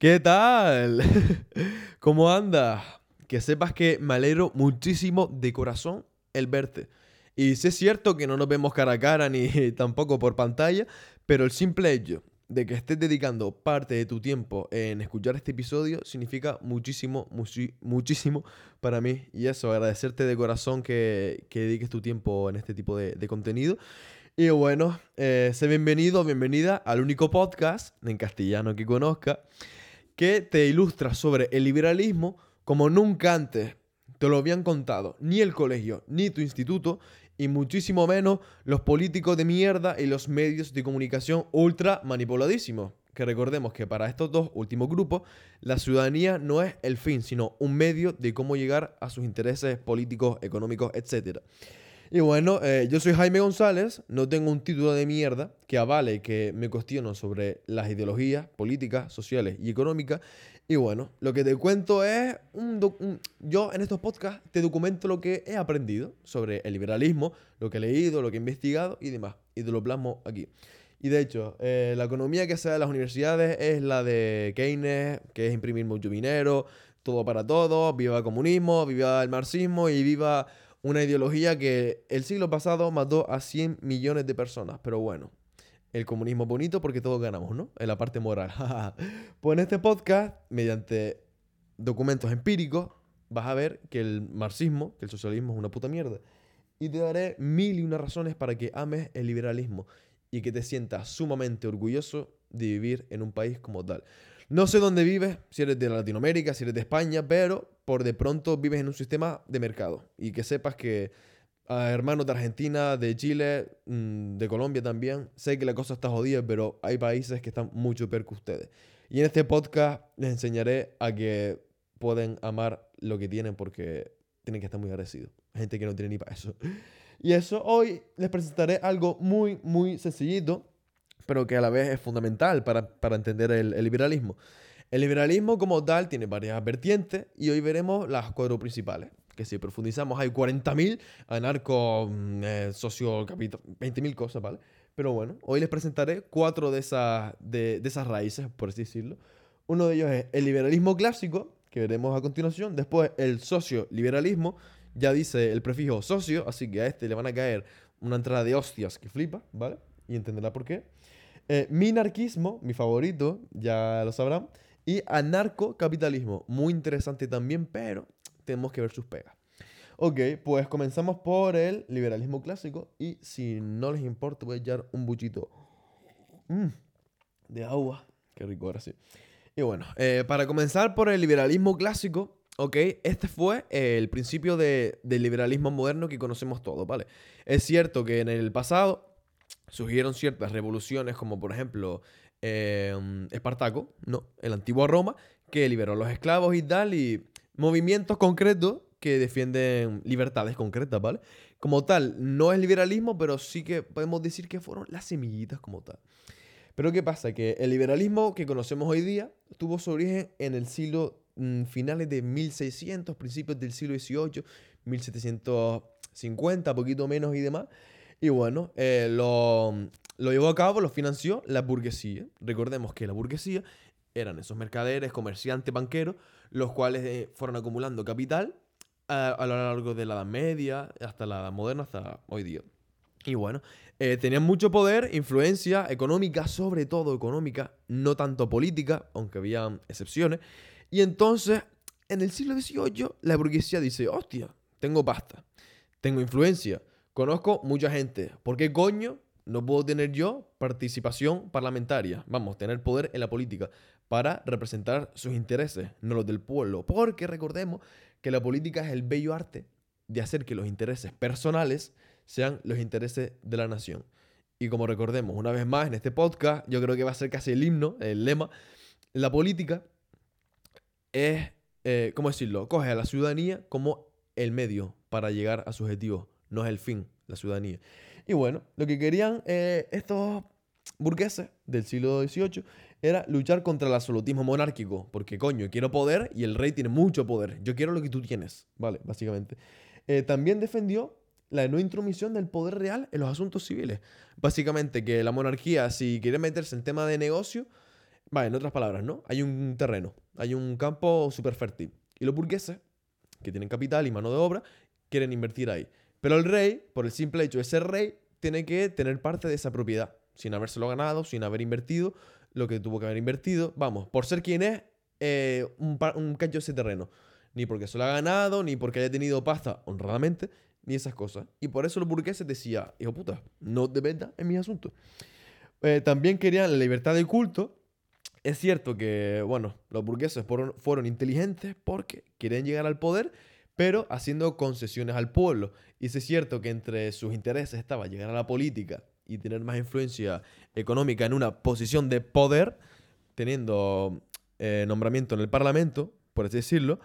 ¿Qué tal? ¿Cómo andas? Que sepas que me alegro muchísimo de corazón el verte. Y si es cierto que no nos vemos cara a cara ni tampoco por pantalla, pero el simple hecho de que estés dedicando parte de tu tiempo en escuchar este episodio significa muchísimo, muchísimo para mí. Y eso, agradecerte de corazón que, dediques tu tiempo en este tipo de, contenido. Y bueno, eh, sé bienvenido, bienvenida al único podcast en castellano que conozca que te ilustra sobre el liberalismo como nunca antes te lo habían contado ni el colegio ni tu instituto y muchísimo menos los políticos de mierda y los medios de comunicación ultra manipuladísimos. Que recordemos que para estos dos últimos grupos, la ciudadanía no es el fin, sino un medio de cómo llegar a sus intereses políticos, económicos, etc. Y bueno, eh, yo soy Jaime González, no tengo un título de mierda que avale que me cuestiono sobre las ideologías políticas, sociales y económicas. Y bueno, lo que te cuento es, un, yo en estos podcasts te documento lo que he aprendido sobre el liberalismo, lo que he leído, lo que he investigado y demás. Y te lo plasmo aquí. Y de hecho, eh, la economía que se da en las universidades es la de Keynes, que es imprimir mucho dinero, todo para todos, viva el comunismo, viva el marxismo y viva una ideología que el siglo pasado mató a 100 millones de personas. Pero bueno, el comunismo bonito porque todos ganamos, ¿no? En la parte moral. pues en este podcast, mediante documentos empíricos, vas a ver que el marxismo, que el socialismo es una puta mierda. Y te daré mil y una razones para que ames el liberalismo y que te sientas sumamente orgulloso de vivir en un país como tal. No sé dónde vives, si eres de Latinoamérica, si eres de España, pero por de pronto vives en un sistema de mercado. Y que sepas que a hermanos de Argentina, de Chile, mm, de Colombia también. Sé que la cosa está jodida, pero hay países que están mucho peor que ustedes. Y en este podcast les enseñaré a que pueden amar lo que tienen porque tienen que estar muy agradecidos. Gente que no tiene ni para eso. Y eso, hoy les presentaré algo muy, muy sencillito, pero que a la vez es fundamental para, entender el, el liberalismo. El liberalismo como tal tiene varias vertientes y hoy veremos las cuatro principales que si profundizamos hay 40.000 anarco, mm, eh, socio, 20.000 cosas, ¿vale? Pero bueno, hoy les presentaré cuatro de esas, de, esas raíces, por así decirlo. Uno de ellos es el liberalismo clásico, que veremos a continuación. Después el socioliberalismo, ya dice el prefijo socio, así que a este le van a caer una entrada de hostias que flipa, ¿vale? Y entenderá por qué. Eh, minarquismo, mi favorito, ya lo sabrán. Y anarcocapitalismo, muy interesante también, pero tenemos que ver sus pegas. Ok, pues comenzamos por el liberalismo clásico y si no les importa voy a echar un buchito mm, de agua. Qué rico ahora sí. Y bueno, eh, para comenzar por el liberalismo clásico, ok, este fue el principio del liberalismo moderno que conocemos todos, ¿vale? Es cierto que en el pasado surgieron ciertas revoluciones como por ejemplo eh, Espartaco, ¿no? El antiguo Roma, que liberó a los esclavos y tal y movimientos concretos que defienden libertades concretas, ¿vale? Como tal, no es liberalismo, pero sí que podemos decir que fueron las semillitas como tal. Pero ¿qué pasa? Que el liberalismo que conocemos hoy día tuvo su origen en el siglo mm, finales de 1600, principios del siglo XVIII, 1750, poquito menos y demás. Y bueno, eh, lo, lo llevó a cabo, lo financió la burguesía. Recordemos que la burguesía eran esos mercaderes, comerciantes, banqueros, los cuales eh, fueron acumulando capital a, lo largo de la Edad Media, hasta la Edad Moderna, hasta hoy día. Y bueno, eh, tenían mucho poder, influencia económica, sobre todo económica, no tanto política, aunque había excepciones. Y entonces, en el siglo XVIII, la burguesía dice, hostia, tengo pasta, tengo influencia, conozco mucha gente, ¿por qué coño no puedo tener yo participación parlamentaria? Vamos, tener poder en la política para representar sus intereses, no los del pueblo. Porque recordemos que la política es el bello arte de hacer que los intereses personales sean los intereses de la nación. Y como recordemos una vez más en este podcast, yo creo que va a ser casi el himno, el lema, la política es, eh, ¿cómo decirlo? Coge a la ciudadanía como el medio para llegar a su objetivo, no es el fin, la ciudadanía. Y bueno, lo que querían eh, estos burgueses del siglo XVIII era luchar contra el absolutismo monárquico, porque coño, quiero poder y el rey tiene mucho poder. Yo quiero lo que tú tienes, ¿vale? Básicamente. Eh, también defendió la no intromisión del poder real en los asuntos civiles. Básicamente que la monarquía, si quiere meterse en tema de negocio, Vale, en otras palabras, ¿no? Hay un terreno, hay un campo súper fértil. Y los burgueses, que tienen capital y mano de obra, quieren invertir ahí. Pero el rey, por el simple hecho de ser rey, tiene que tener parte de esa propiedad, sin habérselo ganado, sin haber invertido lo que tuvo que haber invertido. Vamos, por ser quien es, eh, un, un cacho ese terreno. Ni porque se lo ha ganado, ni porque haya tenido pasta honradamente, ni esas cosas. Y por eso los burgueses decían, hijo puta, no te metas en mis asuntos. Eh, también querían la libertad de culto. Es cierto que, bueno, los burgueses fueron, fueron inteligentes porque quieren llegar al poder, pero haciendo concesiones al pueblo. Y es cierto que entre sus intereses estaba llegar a la política y tener más influencia económica en una posición de poder, teniendo eh, nombramiento en el Parlamento, por así decirlo,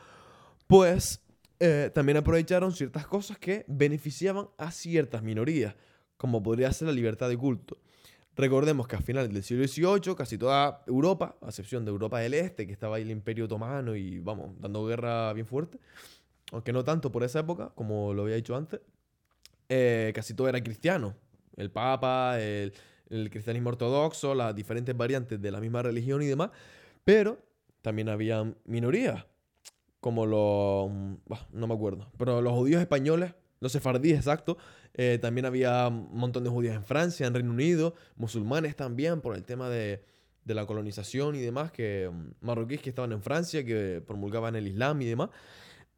pues eh, también aprovecharon ciertas cosas que beneficiaban a ciertas minorías, como podría ser la libertad de culto. Recordemos que a finales del siglo XVIII, casi toda Europa, a excepción de Europa del Este, que estaba ahí el Imperio Otomano y, vamos, dando guerra bien fuerte, aunque no tanto por esa época, como lo había dicho antes, eh, casi todo era cristiano. El Papa, el, cristianismo ortodoxo, las diferentes variantes de la misma religión y demás, pero también había minorías como los... no me acuerdo, pero los judíos españoles, los sefardíes, exacto, eh, también había un montón de judíos en Francia, en Reino Unido, musulmanes también por el tema de, la colonización y demás, que mm, marroquíes que estaban en Francia, que promulgaban el Islam y demás.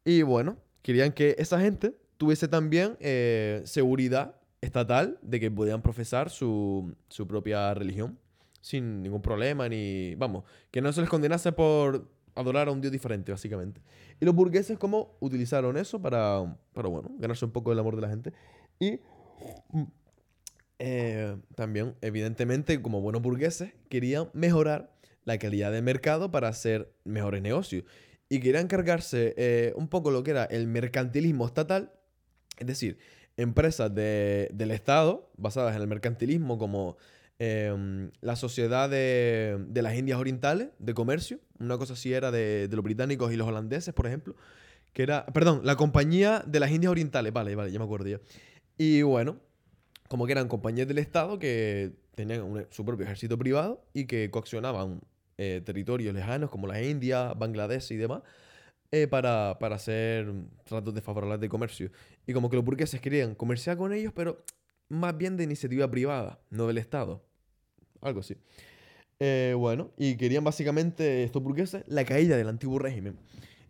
Y bueno, querían que esa gente tuviese también eh, seguridad estatal de que podían profesar su, su propia religión sin ningún problema, ni, vamos, que no se les condenase por adorar a un dios diferente, básicamente. Y los burgueses, ¿cómo utilizaron eso para, para bueno, ganarse un poco el amor de la gente? Y mm, eh, también, evidentemente, como buenos burgueses, querían mejorar la calidad del mercado para hacer mejores negocios. Y querían cargarse eh, un poco lo que era el mercantilismo estatal, es decir, empresas de, del Estado basadas en el mercantilismo como Em, la sociedad de, las Indias Orientales de comercio, una cosa así era de, los británicos y los holandeses, por ejemplo, que era, perdón, la compañía de las Indias Orientales, vale, vale, ya me acuerdo yo. Y bueno, como que eran compañías del Estado que tenían su propio ejército privado y que coaccionaban eh, territorios lejanos como las Indias, Bangladesh y demás. Eh, para, para hacer tratos desfavorables de comercio. Y como que los burgueses querían comerciar con ellos, pero más bien de iniciativa privada, no del Estado algo así. Eh, bueno, y querían básicamente estos burgueses la caída del antiguo régimen.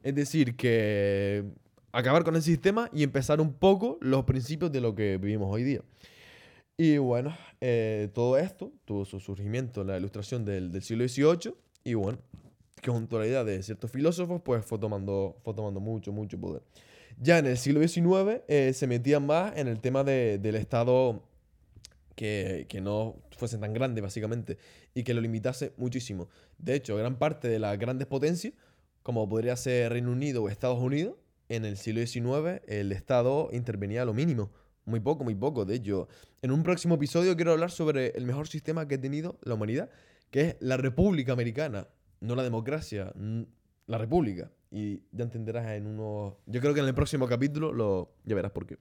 Es decir, que acabar con el sistema y empezar un poco los principios de lo que vivimos hoy día. Y bueno, eh, todo esto tuvo su surgimiento en la ilustración del, siglo XVIII y bueno, que junto a la idea de ciertos filósofos, pues fue tomando, fue tomando mucho, mucho poder. Ya en el siglo XIX eh, se metían más en el tema del Estado que, no fuese tan grande, básicamente, y que lo limitase muchísimo. De hecho, gran parte de las grandes potencias, como podría ser Reino Unido o Estados Unidos, en el siglo XIX el Estado intervenía a lo mínimo. Muy poco, muy poco. De hecho, en un próximo episodio quiero hablar sobre el mejor sistema que ha tenido la humanidad, que es la República Americana, no la democracia, la República. Y ya entenderás en uno... Yo creo que en el próximo capítulo lo... ya verás por qué.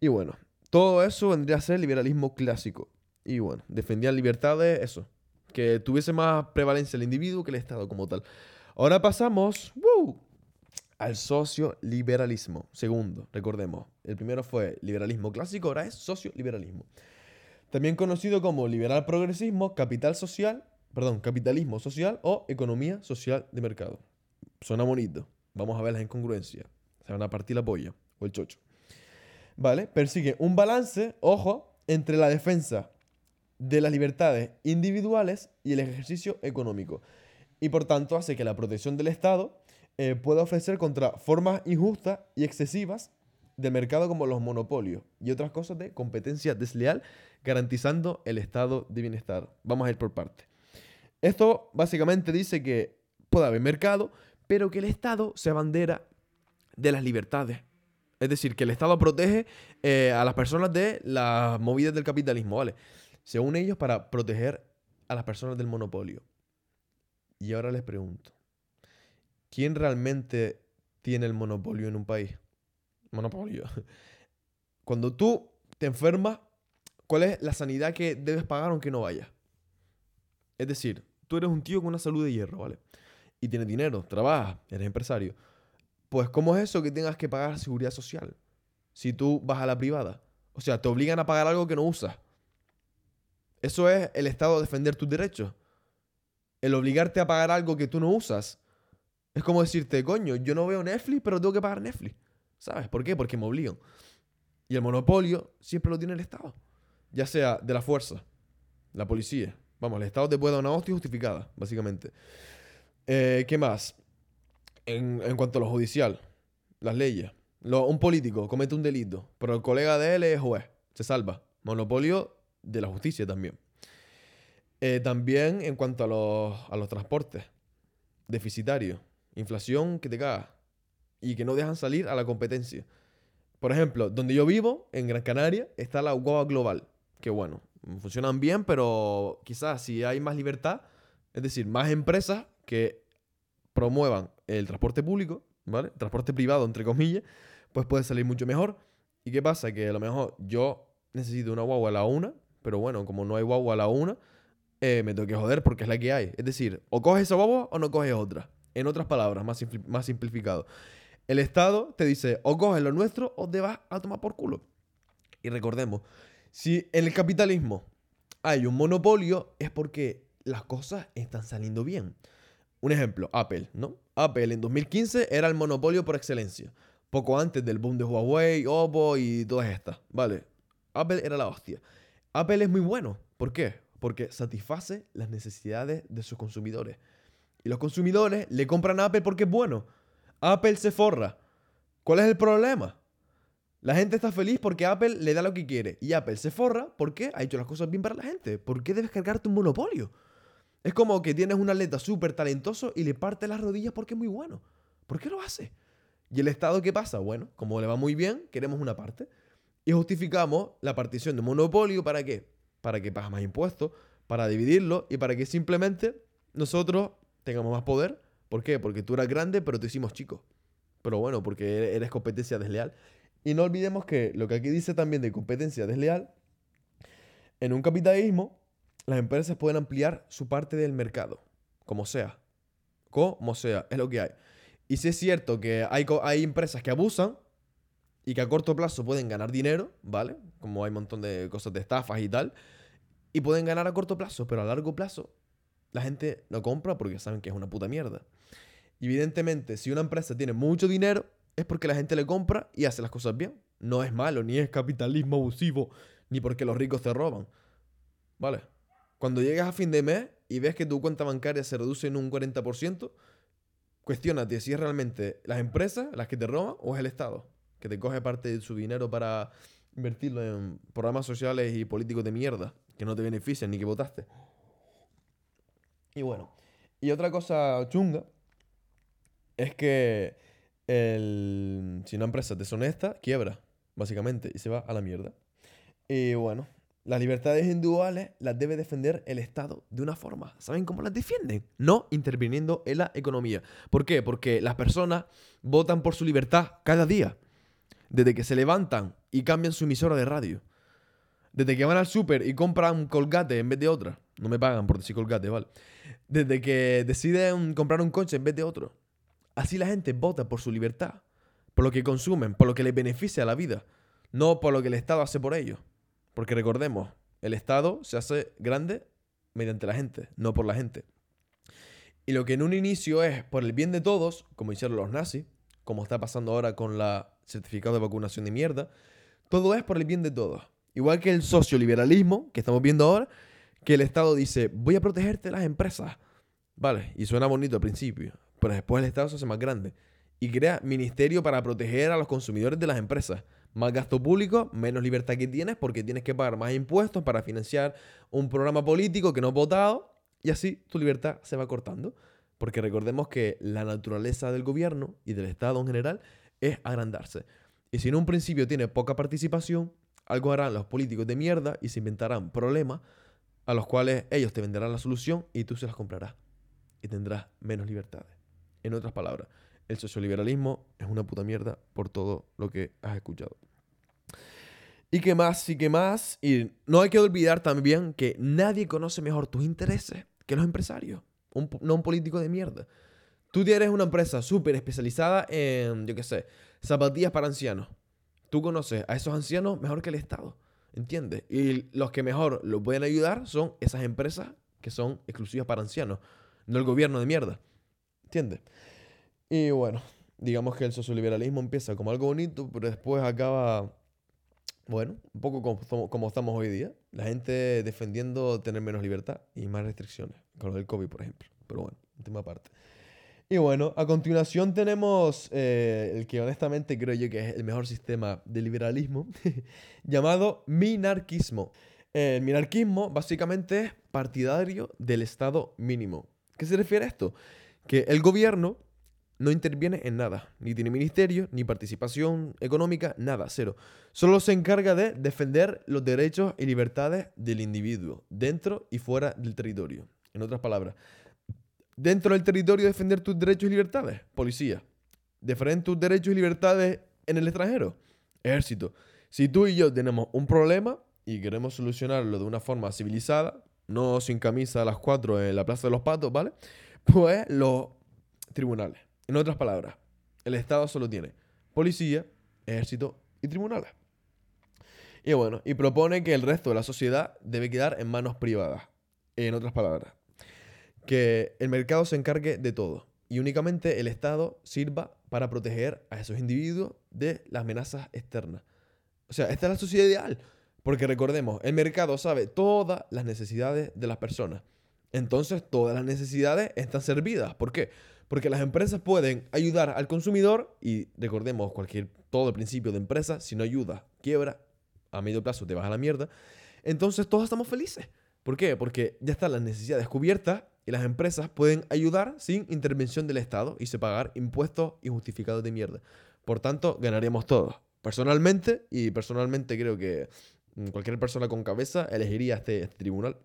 Y bueno, todo eso vendría a ser liberalismo clásico. Y bueno, defendían libertades, eso. Que tuviese más prevalencia el individuo que el Estado como tal. Ahora pasamos al socioliberalismo. Segundo, recordemos. El primero fue liberalismo clásico, ahora es socioliberalismo. También conocido como liberal progresismo, capital social, perdón, capitalismo social o economía social de mercado. Suena bonito. Vamos a ver las incongruencias. Se van a partir la polla o el chocho. ¿vale? Persigue un balance, ojo, entre la defensa de las libertades individuales y el ejercicio económico. Y por tanto hace que la protección del Estado eh, pueda ofrecer contra formas injustas y excesivas del mercado como los monopolios y otras cosas de competencia desleal, garantizando el estado de bienestar. Vamos a ir por parte. Esto básicamente dice que puede haber mercado, pero que el Estado se abandera de las libertades es decir, que el Estado protege eh, a las personas de las movidas del capitalismo, ¿vale? Según ellos, para proteger a las personas del monopolio. Y ahora les pregunto, ¿quién realmente tiene el monopolio en un país? Monopolio. Cuando tú te enfermas, ¿cuál es la sanidad que debes pagar aunque no vayas? Es decir, tú eres un tío con una salud de hierro, ¿vale? Y tienes dinero, trabajas, eres empresario. Pues, ¿cómo es eso que tengas que pagar seguridad social? Si tú vas a la privada. O sea, te obligan a pagar algo que no usas. Eso es el Estado defender tus derechos. El obligarte a pagar algo que tú no usas. Es como decirte, coño, yo no veo Netflix, pero tengo que pagar Netflix. ¿Sabes por qué? Porque me obligan. Y el monopolio siempre lo tiene el Estado. Ya sea de la fuerza, la policía. Vamos, el Estado te puede dar una hostia justificada, básicamente. Eh, ¿Qué más? En, cuanto a lo judicial, las leyes. un político comete un delito, pero el colega de él es juez. Se salva. Monopolio de la justicia también. Eh, también en cuanto a los, a los transportes. Deficitarios. Inflación que te caga. Y que no dejan salir a la competencia. Por ejemplo, donde yo vivo, en Gran Canaria, está la UGOA Global. Que bueno, funcionan bien, pero quizás si hay más libertad, es decir, más empresas que promuevan el transporte público, ¿vale? Transporte privado, entre comillas, pues puede salir mucho mejor. ¿Y qué pasa? Que a lo mejor yo necesito una guagua a la una, pero bueno, como no hay guagua a la una, eh, me tengo que joder porque es la que hay. Es decir, o coges esa guagua o no coges otra. En otras palabras, más, más simplificado. El Estado te dice, o coges lo nuestro o te vas a tomar por culo. Y recordemos, si en el capitalismo hay un monopolio, es porque las cosas están saliendo bien. Un ejemplo, Apple, ¿no? Apple en 2015 era el monopolio por excelencia. Poco antes del boom de Huawei, Oppo y todas estas, ¿vale? Apple era la hostia. Apple es muy bueno. ¿Por qué? Porque satisface las necesidades de sus consumidores. Y los consumidores le compran a Apple porque es bueno. Apple se forra. ¿Cuál es el problema? La gente está feliz porque Apple le da lo que quiere. Y Apple se forra porque ha hecho las cosas bien para la gente. ¿Por qué debes cargarte un monopolio? Es como que tienes un atleta súper talentoso y le parte las rodillas porque es muy bueno. ¿Por qué lo hace? ¿Y el Estado qué pasa? Bueno, como le va muy bien, queremos una parte. Y justificamos la partición de monopolio para qué? Para que pagas más impuestos, para dividirlo y para que simplemente nosotros tengamos más poder. ¿Por qué? Porque tú eras grande, pero te hicimos chico. Pero bueno, porque eres competencia desleal. Y no olvidemos que lo que aquí dice también de competencia desleal, en un capitalismo, las empresas pueden ampliar su parte del mercado, como sea. Como sea, es lo que hay. Y si es cierto que hay, hay empresas que abusan, y que a corto plazo pueden ganar dinero, ¿vale? Como hay un montón de cosas de estafas y tal, y pueden ganar a corto plazo, pero a largo plazo la gente no compra porque saben que es una puta mierda. evidentemente, si una empresa tiene mucho dinero, es porque la gente le compra y hace las cosas bien. No es malo, ni es capitalismo abusivo, ni porque los ricos te roban. ¿Vale? Cuando llegas a fin de mes y ves que tu cuenta bancaria se reduce en un 40%, cuestionate si es realmente las empresas las que te roban o es el Estado que te coge parte de su dinero para invertirlo en programas sociales y políticos de mierda que no te benefician ni que votaste. Y bueno, y otra cosa chunga es que el, si una empresa deshonesta, quiebra, básicamente, y se va a la mierda. Y bueno, las libertades individuales las debe defender el Estado de una forma. ¿Saben cómo las defienden? No interviniendo en la economía. ¿Por qué? Porque las personas votan por su libertad cada día desde que se levantan y cambian su emisora de radio. Desde que van al súper y compran colgate en vez de otra. No me pagan por decir colgate, ¿vale? Desde que deciden comprar un coche en vez de otro. Así la gente vota por su libertad, por lo que consumen, por lo que les beneficia a la vida, no por lo que el Estado hace por ellos. Porque recordemos, el Estado se hace grande mediante la gente, no por la gente. Y lo que en un inicio es por el bien de todos, como hicieron los nazis, como está pasando ahora con la certificado de vacunación de mierda. Todo es por el bien de todos. Igual que el socioliberalismo que estamos viendo ahora, que el Estado dice, voy a protegerte las empresas. Vale, y suena bonito al principio, pero después el Estado se hace más grande y crea ministerio para proteger a los consumidores de las empresas. Más gasto público, menos libertad que tienes porque tienes que pagar más impuestos para financiar un programa político que no has votado y así tu libertad se va cortando. Porque recordemos que la naturaleza del gobierno y del Estado en general es agrandarse. Y si en un principio tiene poca participación, algo harán los políticos de mierda y se inventarán problemas a los cuales ellos te venderán la solución y tú se las comprarás. Y tendrás menos libertades. En otras palabras, el socioliberalismo es una puta mierda por todo lo que has escuchado. Y qué más, y qué más. Y no hay que olvidar también que nadie conoce mejor tus intereses que los empresarios, no un político de mierda. Tú tienes una empresa súper especializada en, yo qué sé, zapatillas para ancianos. Tú conoces a esos ancianos mejor que el Estado, ¿entiendes? Y los que mejor lo pueden ayudar son esas empresas que son exclusivas para ancianos, no el gobierno de mierda, ¿entiendes? Y bueno, digamos que el socioliberalismo empieza como algo bonito, pero después acaba, bueno, un poco como, como estamos hoy día. La gente defendiendo tener menos libertad y más restricciones, con lo del COVID, por ejemplo. Pero bueno, un tema aparte. Y bueno, a continuación tenemos eh, el que honestamente creo yo que es el mejor sistema de liberalismo, llamado minarquismo. El minarquismo básicamente es partidario del Estado mínimo. ¿Qué se refiere a esto? Que el gobierno no interviene en nada, ni tiene ministerio, ni participación económica, nada, cero. Solo se encarga de defender los derechos y libertades del individuo, dentro y fuera del territorio. En otras palabras, dentro del territorio defender tus derechos y libertades, policía. Defender tus derechos y libertades en el extranjero, ejército. Si tú y yo tenemos un problema y queremos solucionarlo de una forma civilizada, no sin camisa a las 4 en la Plaza de los Patos, ¿vale? Pues los tribunales. En otras palabras, el Estado solo tiene policía, ejército y tribunales. Y bueno, y propone que el resto de la sociedad debe quedar en manos privadas. En otras palabras, que el mercado se encargue de todo y únicamente el Estado sirva para proteger a esos individuos de las amenazas externas. O sea, esta es la sociedad ideal, porque recordemos, el mercado sabe todas las necesidades de las personas. Entonces, todas las necesidades están servidas. ¿Por qué? Porque las empresas pueden ayudar al consumidor y recordemos, cualquier todo el principio de empresa, si no ayuda, quiebra, a medio plazo te vas a la mierda. Entonces, todos estamos felices. ¿Por qué? Porque ya están las necesidades cubiertas y las empresas pueden ayudar sin intervención del Estado y se pagar impuestos injustificados de mierda. Por tanto, ganaríamos todos. Personalmente, y personalmente creo que cualquier persona con cabeza elegiría este, este tribunal.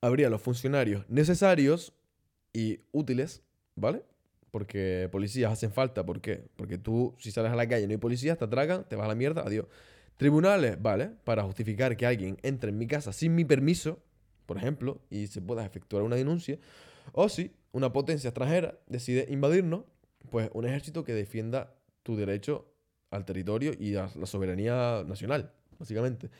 Habría los funcionarios necesarios y útiles, ¿vale? Porque policías hacen falta. ¿Por qué? Porque tú, si sales a la calle y no hay policías, te atracan, te vas a la mierda, adiós. Tribunales, ¿vale? Para justificar que alguien entre en mi casa sin mi permiso, por ejemplo, y se pueda efectuar una denuncia. O si una potencia extranjera decide invadirnos, pues un ejército que defienda tu derecho al territorio y a la soberanía nacional, básicamente.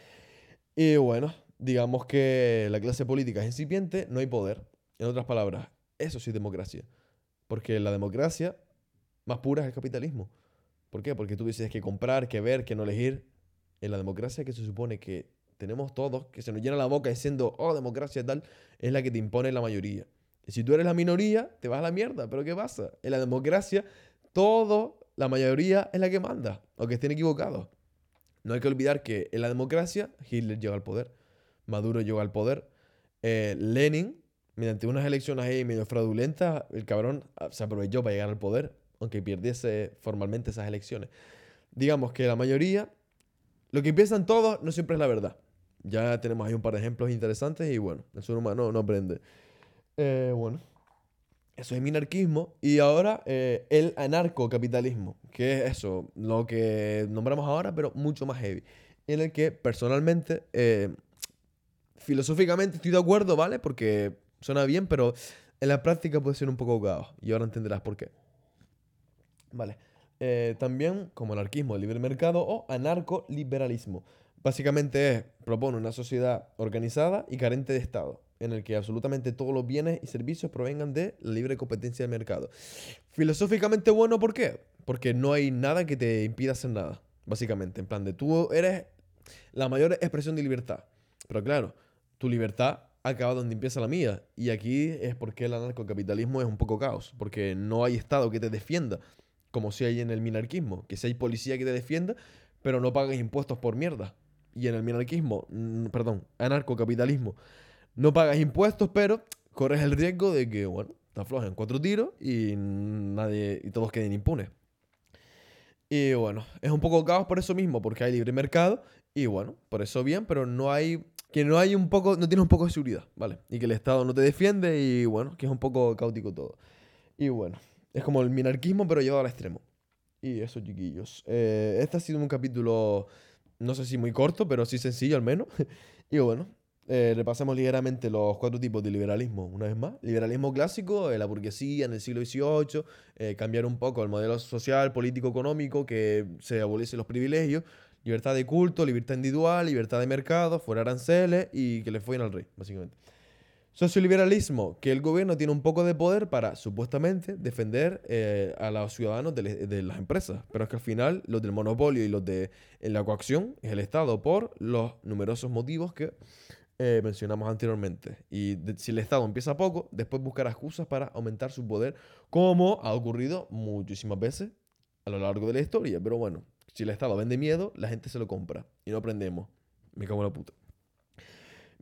Y bueno, digamos que la clase política es incipiente, no hay poder. En otras palabras, eso sí es democracia. Porque la democracia más pura es el capitalismo. ¿Por qué? Porque tú dices que comprar, que ver, que no elegir. En la democracia que se supone que tenemos todos, que se nos llena la boca diciendo, oh, democracia tal, es la que te impone la mayoría. Y si tú eres la minoría, te vas a la mierda. Pero ¿qué pasa? En la democracia, todo, la mayoría es la que manda, aunque estén equivocados. No hay que olvidar que en la democracia Hitler llegó al poder, Maduro llegó al poder, eh, Lenin, mediante unas elecciones ahí medio fraudulentas, el cabrón ah, se aprovechó para llegar al poder, aunque perdiese formalmente esas elecciones. Digamos que la mayoría, lo que piensan todos no siempre es la verdad. Ya tenemos ahí un par de ejemplos interesantes y bueno, el ser humano no aprende. Eh, bueno, eso es minarquismo. Y ahora eh, el anarcocapitalismo, que es eso, lo que nombramos ahora, pero mucho más heavy. En el que personalmente, eh, filosóficamente estoy de acuerdo, ¿vale? Porque suena bien, pero en la práctica puede ser un poco caos. Y ahora entenderás por qué. Vale. también como anarquismo, libre mercado o anarcoliberalismo. Básicamente es, propone una sociedad organizada y carente de Estado, en el que absolutamente todos los bienes y servicios provengan de la libre competencia del mercado. Filosóficamente bueno, ¿por qué? Porque no hay nada que te impida hacer nada, básicamente. En plan de tú eres la mayor expresión de libertad. Pero claro, tu libertad acaba donde empieza la mía. Y aquí es porque el anarcocapitalismo es un poco caos, porque no hay Estado que te defienda, como si hay en el minarquismo, que si hay policía que te defienda, pero no pagas impuestos por mierda y en el minarquismo, perdón, anarcocapitalismo, no pagas impuestos, pero corres el riesgo de que, bueno, te aflojen cuatro tiros y nadie y todos queden impunes. Y bueno, es un poco caos por eso mismo, porque hay libre mercado y bueno, por eso bien, pero no hay que no hay un poco, no tienes un poco de seguridad, ¿vale? Y que el Estado no te defiende y bueno, que es un poco caótico todo. Y bueno, es como el minarquismo, pero llevado al extremo. Y eso, chiquillos. Eh, este ha sido un capítulo no sé si muy corto, pero sí sencillo al menos. y bueno, eh, repasemos ligeramente los cuatro tipos de liberalismo, una vez más. Liberalismo clásico, eh, la burguesía en el siglo XVIII, eh, cambiar un poco el modelo social, político, económico, que se aboliesen los privilegios, libertad de culto, libertad individual, libertad de mercado, fuera aranceles y que le fueran al rey, básicamente. Socioliberalismo, que el gobierno tiene un poco de poder para, supuestamente, defender eh, a los ciudadanos de, de, las empresas, pero es que al final los del monopolio y los de la coacción es el Estado por los numerosos motivos que eh, mencionamos anteriormente. Y si el Estado empieza poco, después buscará excusas para aumentar su poder, como ha ocurrido muchísimas veces a lo largo de la historia. Pero bueno, si el Estado vende miedo, la gente se lo compra y no aprendemos. Me cago en la puta.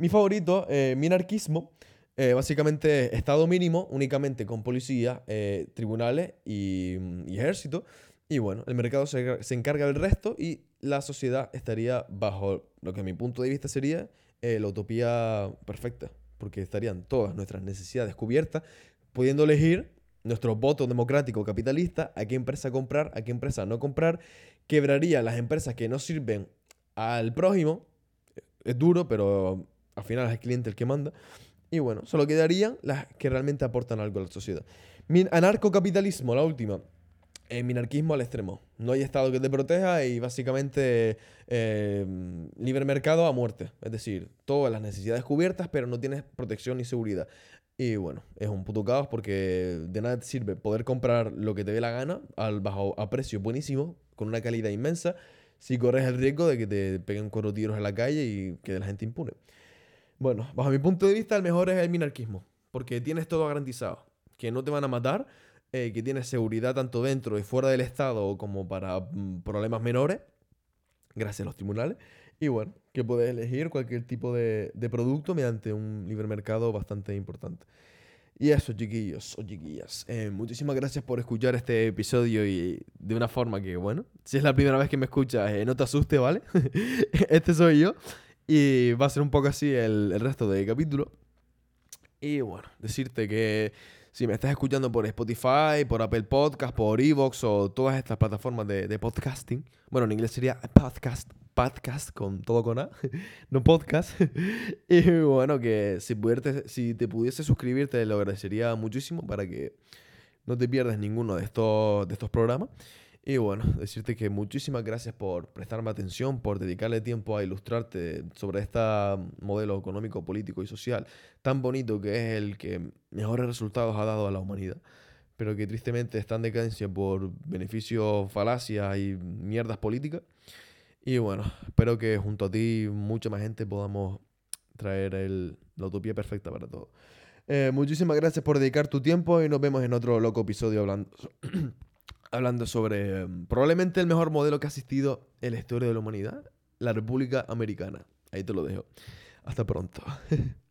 Mi favorito, eh, minarquismo, eh, básicamente Estado mínimo, únicamente con policía, eh, tribunales y, y, ejército. Y bueno, el mercado se, se encarga del resto y la sociedad estaría bajo lo que a mi punto de vista sería eh, la utopía perfecta, porque estarían todas nuestras necesidades cubiertas, pudiendo elegir nuestro voto democrático capitalista, a qué empresa comprar, a qué empresa no comprar, quebraría las empresas que no sirven al prójimo, es duro, pero al final es el cliente el que manda, y bueno, solo quedarían las que realmente aportan algo a la sociedad. Anarcocapitalismo, la última el minarquismo al extremo. No hay Estado que te proteja y básicamente eh, libre mercado a muerte. Es decir, todas las necesidades cubiertas, pero no tienes protección ni seguridad. Y bueno, es un puto caos porque de nada te sirve poder comprar lo que te dé la gana al bajo a precio buenísimo, con una calidad inmensa, si corres el riesgo de que te peguen cuatro tiros en la calle y quede la gente impune. Bueno, bajo mi punto de vista, el mejor es el minarquismo, porque tienes todo garantizado, que no te van a matar, eh, que tiene seguridad tanto dentro y fuera del Estado como para mm, problemas menores, gracias a los tribunales. Y bueno, que puedes elegir cualquier tipo de, de producto mediante un libre mercado bastante importante. Y eso, chiquillos o chiquillas. Eh, muchísimas gracias por escuchar este episodio y de una forma que, bueno, si es la primera vez que me escuchas, eh, no te asustes, ¿vale? este soy yo. Y va a ser un poco así el, el resto del capítulo. Y bueno, decirte que si me estás escuchando por Spotify, por Apple Podcast, por Evox o todas estas plataformas de, podcasting, bueno, en inglés sería podcast, podcast con todo con A, no podcast. y bueno, que si, si te pudiese suscribir, te lo agradecería muchísimo para que no te pierdas ninguno de estos, de estos programas. Y bueno, decirte que muchísimas gracias por prestarme atención, por dedicarle tiempo a ilustrarte sobre este modelo económico, político y social tan bonito que es el que mejores resultados ha dado a la humanidad, pero que tristemente está en decadencia por beneficios, falacias y mierdas políticas. Y bueno, espero que junto a ti mucha más gente podamos traer el, la utopía perfecta para todos. Eh, muchísimas gracias por dedicar tu tiempo y nos vemos en otro loco episodio hablando. hablando sobre em, probablemente el mejor modelo que ha asistido en la historia de la humanidad, la República Americana. Ahí te lo dejo. Hasta pronto.